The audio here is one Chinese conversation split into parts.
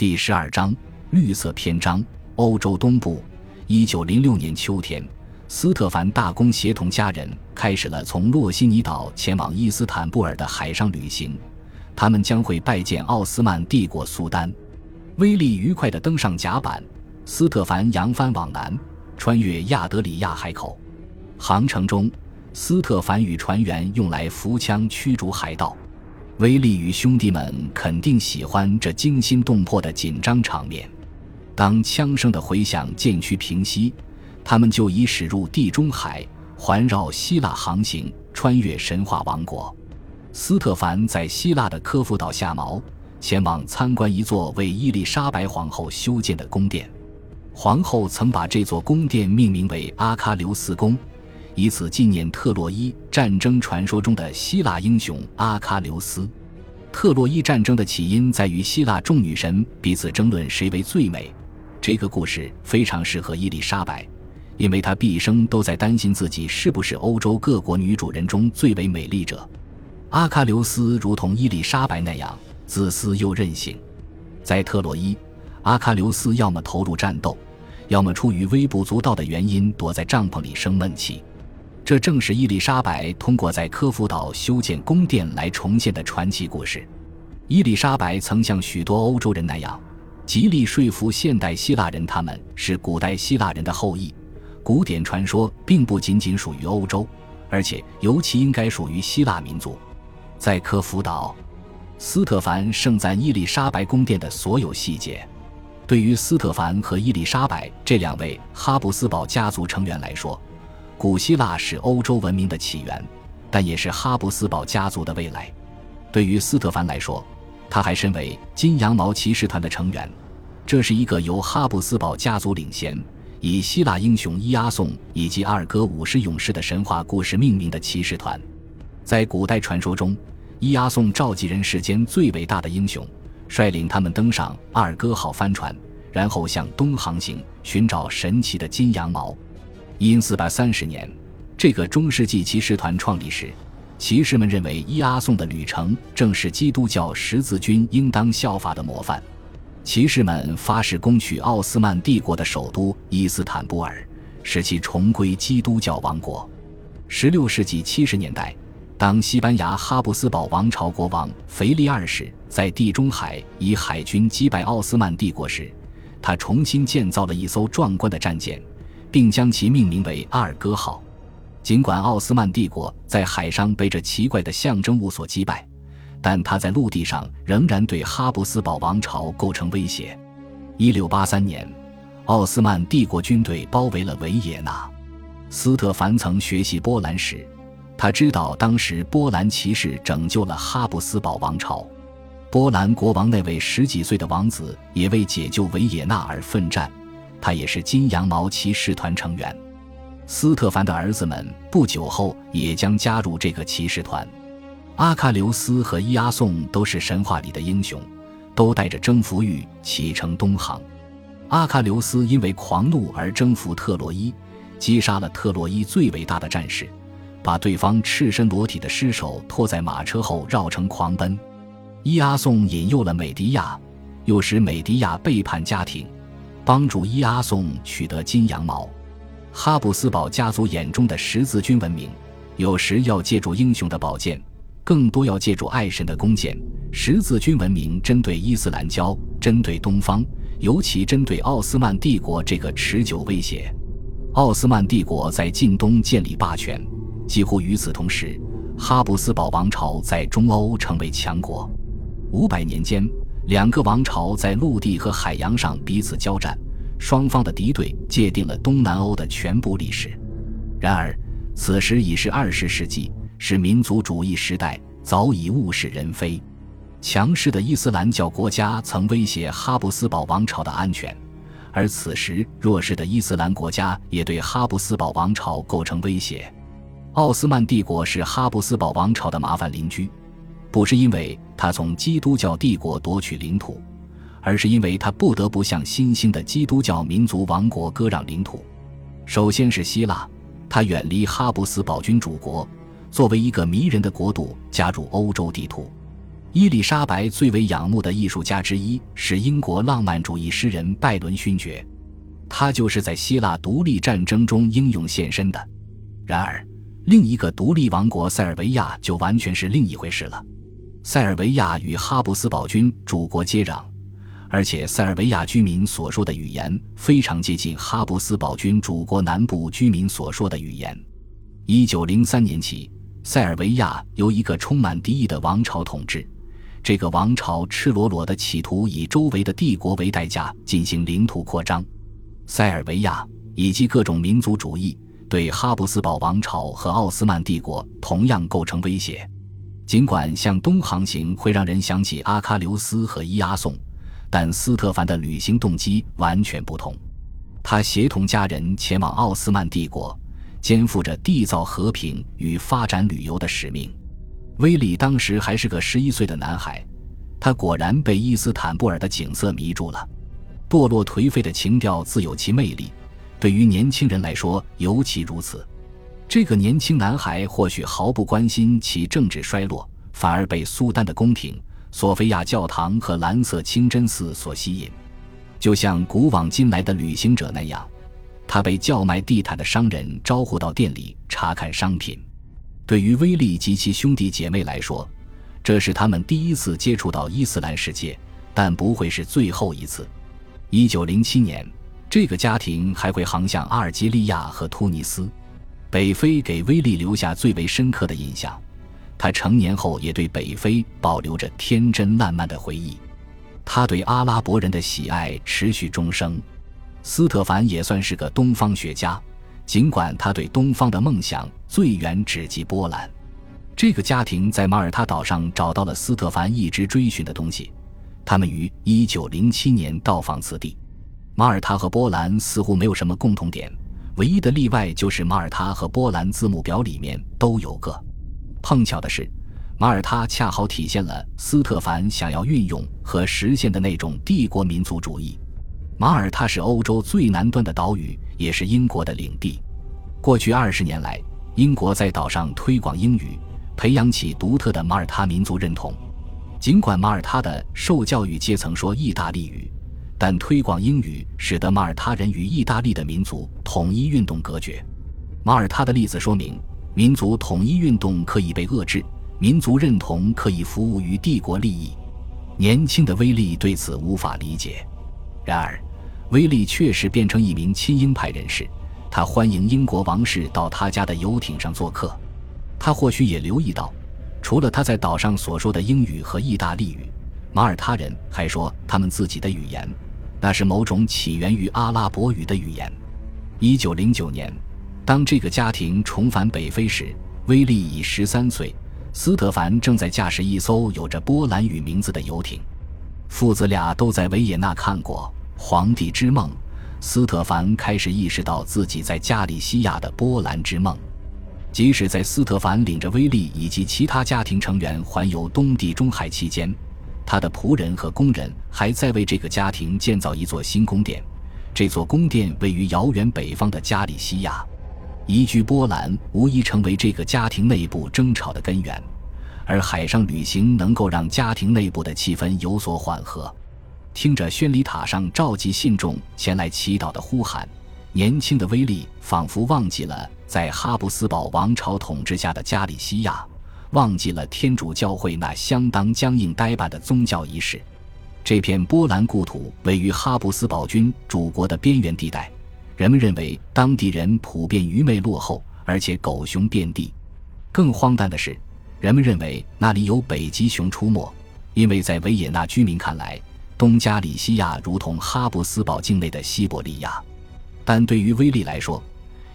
第十二章绿色篇章：欧洲东部。一九零六年秋天，斯特凡大公协同家人开始了从洛西尼岛前往伊斯坦布尔的海上旅行。他们将会拜见奥斯曼帝国苏丹。威力愉快地登上甲板，斯特凡扬帆往南，穿越亚德里亚海口。航程中，斯特凡与船员用来扶枪驱逐海盗。威利与兄弟们肯定喜欢这惊心动魄的紧张场面。当枪声的回响渐趋平息，他们就已驶入地中海，环绕希腊航行，穿越神话王国。斯特凡在希腊的科夫岛下锚，前往参观一座为伊丽莎白皇后修建的宫殿。皇后曾把这座宫殿命名为阿喀琉斯宫，以此纪念特洛伊战争传说中的希腊英雄阿喀琉斯。特洛伊战争的起因在于希腊众女神彼此争论谁为最美。这个故事非常适合伊丽莎白，因为她毕生都在担心自己是不是欧洲各国女主人中最为美丽者。阿喀琉斯如同伊丽莎白那样自私又任性，在特洛伊，阿喀琉斯要么投入战斗，要么出于微不足道的原因躲在帐篷里生闷气。这正是伊丽莎白通过在科夫岛修建宫殿来重现的传奇故事。伊丽莎白曾像许多欧洲人那样，极力说服现代希腊人他们是古代希腊人的后裔。古典传说并不仅仅属于欧洲，而且尤其应该属于希腊民族。在科夫岛，斯特凡盛赞伊丽莎白宫殿的所有细节。对于斯特凡和伊丽莎白这两位哈布斯堡家族成员来说，古希腊是欧洲文明的起源，但也是哈布斯堡家族的未来。对于斯特凡来说，他还身为金羊毛骑士团的成员。这是一个由哈布斯堡家族领衔，以希腊英雄伊阿宋以及阿尔戈五十勇士的神话故事命名的骑士团。在古代传说中，伊阿宋召集人世间最伟大的英雄，率领他们登上阿尔戈号帆船，然后向东航行，寻找神奇的金羊毛。因四百三十年，这个中世纪骑士团创立时，骑士们认为伊阿宋的旅程正是基督教十字军应当效法的模范。骑士们发誓攻取奥斯曼帝国的首都伊斯坦布尔，使其重归基督教王国。十六世纪七十年代。当西班牙哈布斯堡王朝国王腓力二世在地中海以海军击败奥斯曼帝国时，他重新建造了一艘壮观的战舰，并将其命名为阿尔戈号。尽管奥斯曼帝国在海上被这奇怪的象征物所击败，但他在陆地上仍然对哈布斯堡王朝构成威胁。一六八三年，奥斯曼帝国军队包围了维也纳。斯特凡曾学习波兰史。他知道，当时波兰骑士拯救了哈布斯堡王朝，波兰国王那位十几岁的王子也为解救维也纳而奋战，他也是金羊毛骑士团成员。斯特凡的儿子们不久后也将加入这个骑士团。阿喀琉斯和伊阿宋都是神话里的英雄，都带着征服欲启程东航。阿喀琉斯因为狂怒而征服特洛伊，击杀了特洛伊最伟大的战士。把对方赤身裸体的尸首拖在马车后绕城狂奔，伊阿宋引诱了美迪亚，又使美迪亚背叛家庭，帮助伊阿宋取得金羊毛。哈布斯堡家族眼中的十字军文明，有时要借助英雄的宝剑，更多要借助爱神的弓箭。十字军文明针对伊斯兰教，针对东方，尤其针对奥斯曼帝国这个持久威胁。奥斯曼帝国在近东建立霸权。几乎与此同时，哈布斯堡王朝在中欧成为强国。五百年间，两个王朝在陆地和海洋上彼此交战，双方的敌对界定了东南欧的全部历史。然而，此时已是二十世纪，是民族主义时代，早已物是人非。强势的伊斯兰教国家曾威胁哈布斯堡王朝的安全，而此时弱势的伊斯兰国家也对哈布斯堡王朝构成威胁。奥斯曼帝国是哈布斯堡王朝的麻烦邻居，不是因为他从基督教帝国夺取领土，而是因为他不得不向新兴的基督教民族王国割让领土。首先是希腊，他远离哈布斯堡君主国，作为一个迷人的国度加入欧洲地图。伊丽莎白最为仰慕的艺术家之一是英国浪漫主义诗人拜伦勋爵，他就是在希腊独立战争中英勇献身的。然而，另一个独立王国塞尔维亚就完全是另一回事了。塞尔维亚与哈布斯堡君主国接壤，而且塞尔维亚居民所说的语言非常接近哈布斯堡君主国南部居民所说的语言。一九零三年起，塞尔维亚由一个充满敌意的王朝统治。这个王朝赤裸裸地企图以周围的帝国为代价进行领土扩张。塞尔维亚以及各种民族主义对哈布斯堡王朝和奥斯曼帝国同样构成威胁。尽管向东航行会让人想起阿喀琉斯和伊阿宋，但斯特凡的旅行动机完全不同。他协同家人前往奥斯曼帝国。肩负着缔造和平与发展旅游的使命，威利当时还是个十一岁的男孩，他果然被伊斯坦布尔的景色迷住了。堕落颓废的情调自有其魅力，对于年轻人来说尤其如此。这个年轻男孩或许毫不关心其政治衰落，反而被苏丹的宫廷、索菲亚教堂和蓝色清真寺所吸引，就像古往今来的旅行者那样。他被叫卖地毯的商人招呼到店里查看商品。对于威利及其兄弟姐妹来说，这是他们第一次接触到伊斯兰世界，但不会是最后一次。一九零七年，这个家庭还会航向阿尔及利亚和突尼斯。北非给威利留下最为深刻的印象。他成年后也对北非保留着天真烂漫的回忆。他对阿拉伯人的喜爱持续终生。斯特凡也算是个东方学家，尽管他对东方的梦想最远只及波兰。这个家庭在马耳他岛上找到了斯特凡一直追寻的东西。他们于1907年到访此地。马耳他和波兰似乎没有什么共同点，唯一的例外就是马耳他和波兰字母表里面都有个。碰巧的是，马耳他恰好体现了斯特凡想要运用和实现的那种帝国民族主义。马耳他是欧洲最南端的岛屿，也是英国的领地。过去二十年来，英国在岛上推广英语，培养起独特的马耳他民族认同。尽管马耳他的受教育阶层说意大利语，但推广英语使得马耳他人与意大利的民族统一运动隔绝。马耳他的例子说明，民族统一运动可以被遏制，民族认同可以服务于帝国利益。年轻的威利对此无法理解，然而。威利确实变成一名亲英派人士，他欢迎英国王室到他家的游艇上做客。他或许也留意到，除了他在岛上所说的英语和意大利语，马耳他人还说他们自己的语言，那是某种起源于阿拉伯语的语言。一九零九年，当这个家庭重返北非时，威利已十三岁，斯特凡正在驾驶一艘有着波兰语名字的游艇。父子俩都在维也纳看过。皇帝之梦，斯特凡开始意识到自己在加利西亚的波兰之梦。即使在斯特凡领着威利以及其他家庭成员环游东地中海期间，他的仆人和工人还在为这个家庭建造一座新宫殿。这座宫殿位于遥远北方的加利西亚。移居波兰无疑成为这个家庭内部争吵的根源，而海上旅行能够让家庭内部的气氛有所缓和。听着宣礼塔上召集信众前来祈祷的呼喊，年轻的威利仿佛忘记了在哈布斯堡王朝统治下的加利西亚，忘记了天主教会那相当僵硬呆板的宗教仪式。这片波兰故土位于哈布斯堡军主国的边缘地带，人们认为当地人普遍愚昧落后，而且狗熊遍地。更荒诞的是，人们认为那里有北极熊出没，因为在维也纳居民看来。东加里西亚如同哈布斯堡境内的西伯利亚，但对于威利来说，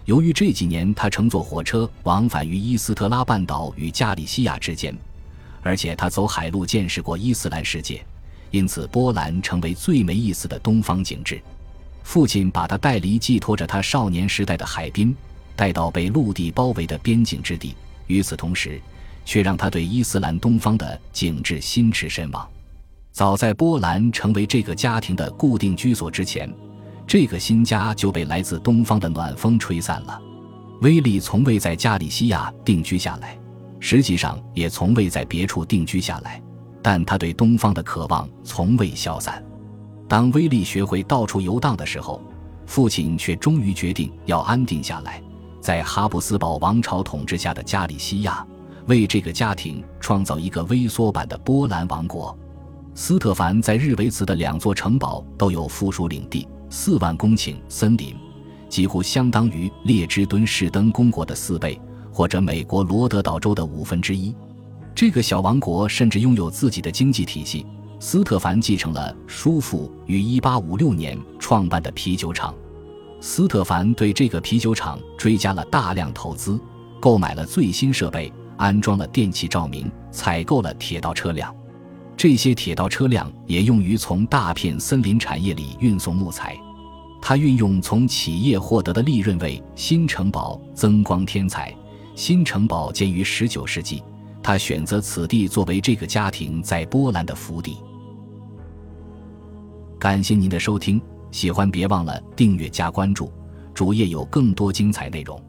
由于这几年他乘坐火车往返于伊斯特拉半岛与加利西亚之间，而且他走海路见识过伊斯兰世界，因此波兰成为最没意思的东方景致。父亲把他带离寄托着他少年时代的海滨，带到被陆地包围的边境之地，与此同时，却让他对伊斯兰东方的景致心驰神往。早在波兰成为这个家庭的固定居所之前，这个新家就被来自东方的暖风吹散了。威利从未在加利西亚定居下来，实际上也从未在别处定居下来。但他对东方的渴望从未消散。当威利学会到处游荡的时候，父亲却终于决定要安定下来，在哈布斯堡王朝统治下的加利西亚，为这个家庭创造一个微缩版的波兰王国。斯特凡在日维茨的两座城堡都有附属领地，四万公顷森林，几乎相当于列支敦士登公国的四倍，或者美国罗德岛州的五分之一。这个小王国甚至拥有自己的经济体系。斯特凡继承了叔父于1856年创办的啤酒厂。斯特凡对这个啤酒厂追加了大量投资，购买了最新设备，安装了电气照明，采购了铁道车辆。这些铁道车辆也用于从大片森林产业里运送木材。他运用从企业获得的利润为新城堡增光添彩。新城堡建于19世纪。他选择此地作为这个家庭在波兰的府邸。感谢您的收听，喜欢别忘了订阅加关注，主页有更多精彩内容。